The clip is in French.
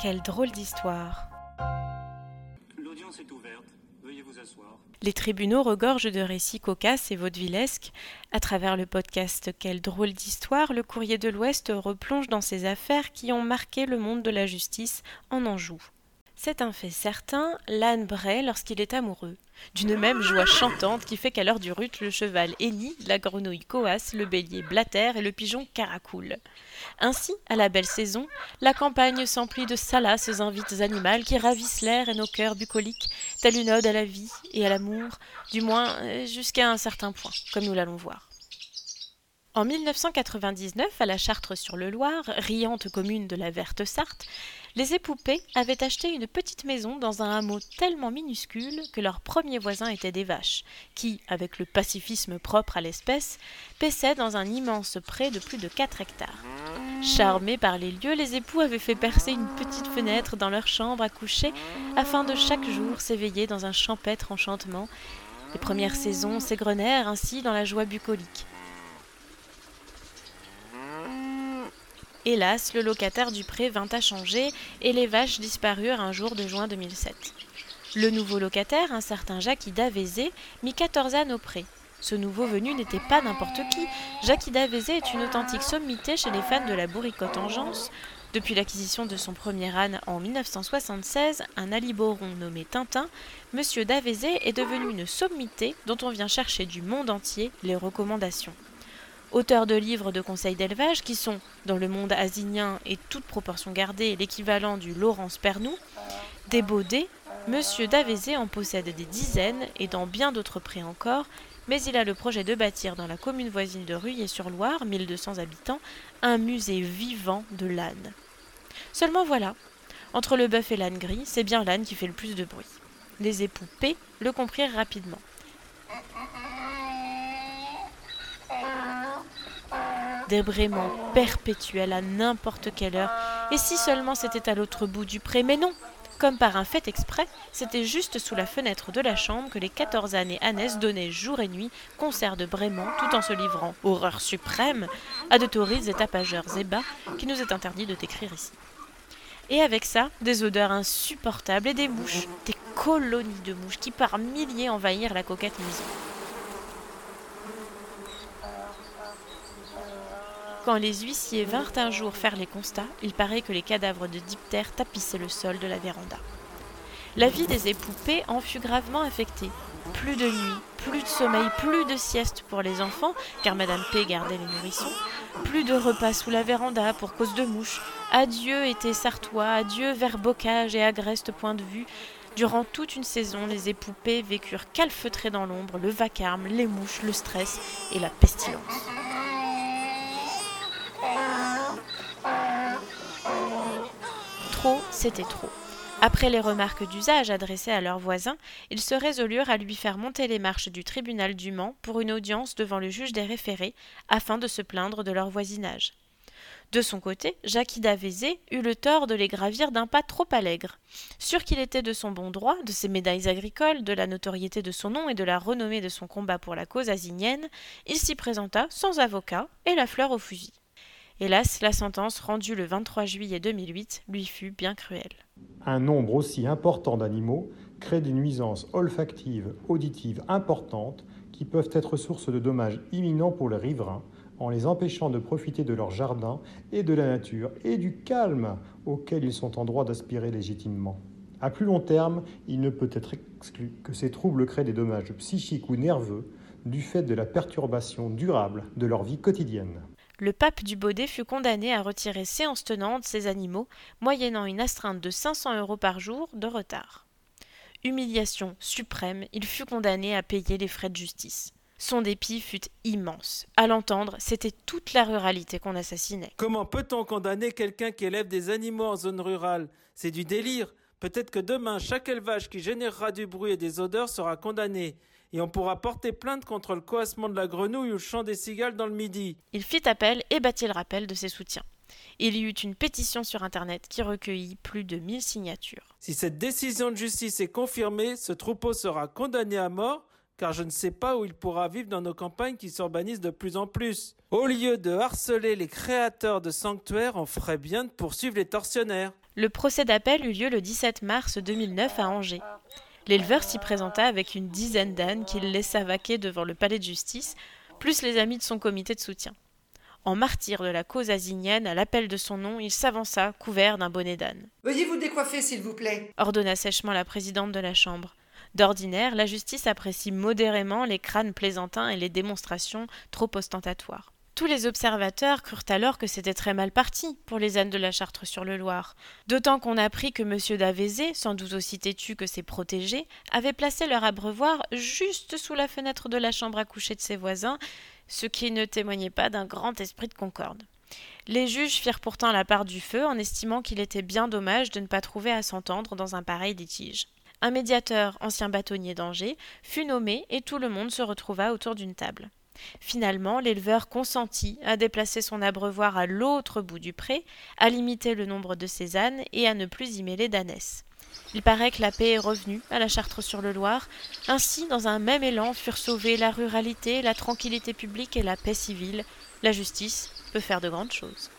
Quelle drôle d'histoire. L'audience est ouverte. Veuillez vous asseoir. Les tribunaux regorgent de récits cocasses et vaudevillesques. À travers le podcast Quelle drôle d'histoire, le courrier de l'Ouest replonge dans ces affaires qui ont marqué le monde de la justice en Anjou. C'est un fait certain, l'âne braie lorsqu'il est amoureux. D'une même joie chantante qui fait qu'à l'heure du rut, le cheval hennit, la grenouille coasse, le bélier blatère et le pigeon caracoule. Ainsi, à la belle saison, la campagne s'emplit de salaces invites animales qui ravissent l'air et nos cœurs bucoliques, telle une ode à la vie et à l'amour, du moins euh, jusqu'à un certain point, comme nous l'allons voir. En 1999, à la Chartre-sur-le-Loir, riante commune de la Verte Sarthe, les époupées avaient acheté une petite maison dans un hameau tellement minuscule que leurs premiers voisins étaient des vaches, qui, avec le pacifisme propre à l'espèce, paissaient dans un immense pré de plus de 4 hectares. Charmés par les lieux, les époux avaient fait percer une petite fenêtre dans leur chambre à coucher afin de chaque jour s'éveiller dans un champêtre enchantement. Les premières saisons s'égrenèrent ainsi dans la joie bucolique. Hélas, le locataire du pré vint à changer et les vaches disparurent un jour de juin 2007. Le nouveau locataire, un certain Jacques Davézé, mit 14 ânes au pré. Ce nouveau venu n'était pas n'importe qui. Jacques Davézé est une authentique sommité chez les fans de la bourricote engeance. Depuis l'acquisition de son premier âne en 1976, un aliboron nommé Tintin, Monsieur Davézé est devenu une sommité dont on vient chercher du monde entier les recommandations auteur de livres de conseils d'élevage qui sont, dans le monde asinien et toute proportion gardée, l'équivalent du Laurence Pernoud, des Baudets, Monsieur Davézé en possède des dizaines et dans bien d'autres prés encore, mais il a le projet de bâtir dans la commune voisine de Ruillé-sur-Loire, 1200 habitants, un musée vivant de l'âne. Seulement voilà, entre le bœuf et l'âne gris, c'est bien l'âne qui fait le plus de bruit. Les époux P le comprirent rapidement. Débraiement perpétuel à n'importe quelle heure, et si seulement c'était à l'autre bout du pré, mais non comme par un fait exprès, c'était juste sous la fenêtre de la chambre que les quatorze années Annès donnaient jour et nuit concert de braiement tout en se livrant, horreur suprême, à de taurides et tapageurs ébats qui nous est interdit de décrire ici. Et avec ça, des odeurs insupportables et des mouches, des colonies de mouches qui par milliers envahirent la coquette maison. Quand les huissiers vinrent un jour faire les constats, il paraît que les cadavres de diptères tapissaient le sol de la véranda. La vie des époupées en fut gravement affectée. Plus de nuit, plus de sommeil, plus de sieste pour les enfants, car Madame P gardait les nourrissons, plus de repas sous la véranda pour cause de mouches. Adieu été sartois, adieu vers bocage et agreste point de vue. Durant toute une saison, les époupées vécurent calfeutrées dans l'ombre, le vacarme, les mouches, le stress et la pestilence. C'était trop. Après les remarques d'usage adressées à leurs voisins, ils se résolurent à lui faire monter les marches du tribunal du Mans pour une audience devant le juge des référés, afin de se plaindre de leur voisinage. De son côté, Jacques Davézé eut le tort de les gravir d'un pas trop allègre. Sûr qu'il était de son bon droit, de ses médailles agricoles, de la notoriété de son nom et de la renommée de son combat pour la cause asinienne, il s'y présenta sans avocat et la fleur au fusil. Hélas, la sentence rendue le 23 juillet 2008 lui fut bien cruelle. Un nombre aussi important d'animaux crée des nuisances olfactives, auditives importantes qui peuvent être source de dommages imminents pour les riverains en les empêchant de profiter de leur jardin et de la nature et du calme auquel ils sont en droit d'aspirer légitimement. À plus long terme, il ne peut être exclu que ces troubles créent des dommages psychiques ou nerveux du fait de la perturbation durable de leur vie quotidienne le pape du Baudet fut condamné à retirer séance tenante ces animaux, moyennant une astreinte de 500 euros par jour de retard. Humiliation suprême, il fut condamné à payer les frais de justice. Son dépit fut immense. À l'entendre, c'était toute la ruralité qu'on assassinait. Comment peut-on condamner quelqu'un qui élève des animaux en zone rurale? C'est du délire. Peut-être que demain, chaque élevage qui générera du bruit et des odeurs sera condamné et on pourra porter plainte contre le coassement de la grenouille ou le chant des cigales dans le midi. Il fit appel et battit le rappel de ses soutiens. Il y eut une pétition sur Internet qui recueillit plus de 1000 signatures. Si cette décision de justice est confirmée, ce troupeau sera condamné à mort, car je ne sais pas où il pourra vivre dans nos campagnes qui s'urbanisent de plus en plus. Au lieu de harceler les créateurs de sanctuaires, on ferait bien de poursuivre les tortionnaires. Le procès d'appel eut lieu le 17 mars 2009 à Angers. L'éleveur s'y présenta avec une dizaine d'ânes qu'il laissa vaquer devant le palais de justice, plus les amis de son comité de soutien. En martyr de la cause asinienne, à l'appel de son nom, il s'avança, couvert d'un bonnet d'âne. Veuillez vous décoiffer, s'il vous plaît, ordonna sèchement la présidente de la Chambre. D'ordinaire, la justice apprécie modérément les crânes plaisantins et les démonstrations trop ostentatoires. Tous les observateurs crurent alors que c'était très mal parti pour les ânes de la Chartre sur le Loir, d'autant qu'on apprit que M. d'Avézé, sans doute aussi têtu que ses protégés, avait placé leur abreuvoir juste sous la fenêtre de la chambre à coucher de ses voisins, ce qui ne témoignait pas d'un grand esprit de concorde. Les juges firent pourtant la part du feu en estimant qu'il était bien dommage de ne pas trouver à s'entendre dans un pareil litige. Un médiateur, ancien bâtonnier d'Angers, fut nommé et tout le monde se retrouva autour d'une table. Finalement, l'éleveur consentit à déplacer son abreuvoir à l'autre bout du pré, à limiter le nombre de ses ânes et à ne plus y mêler d'ânesses. Il paraît que la paix est revenue à la Chartre-sur-le-Loir. Ainsi, dans un même élan, furent sauvées la ruralité, la tranquillité publique et la paix civile. La justice peut faire de grandes choses.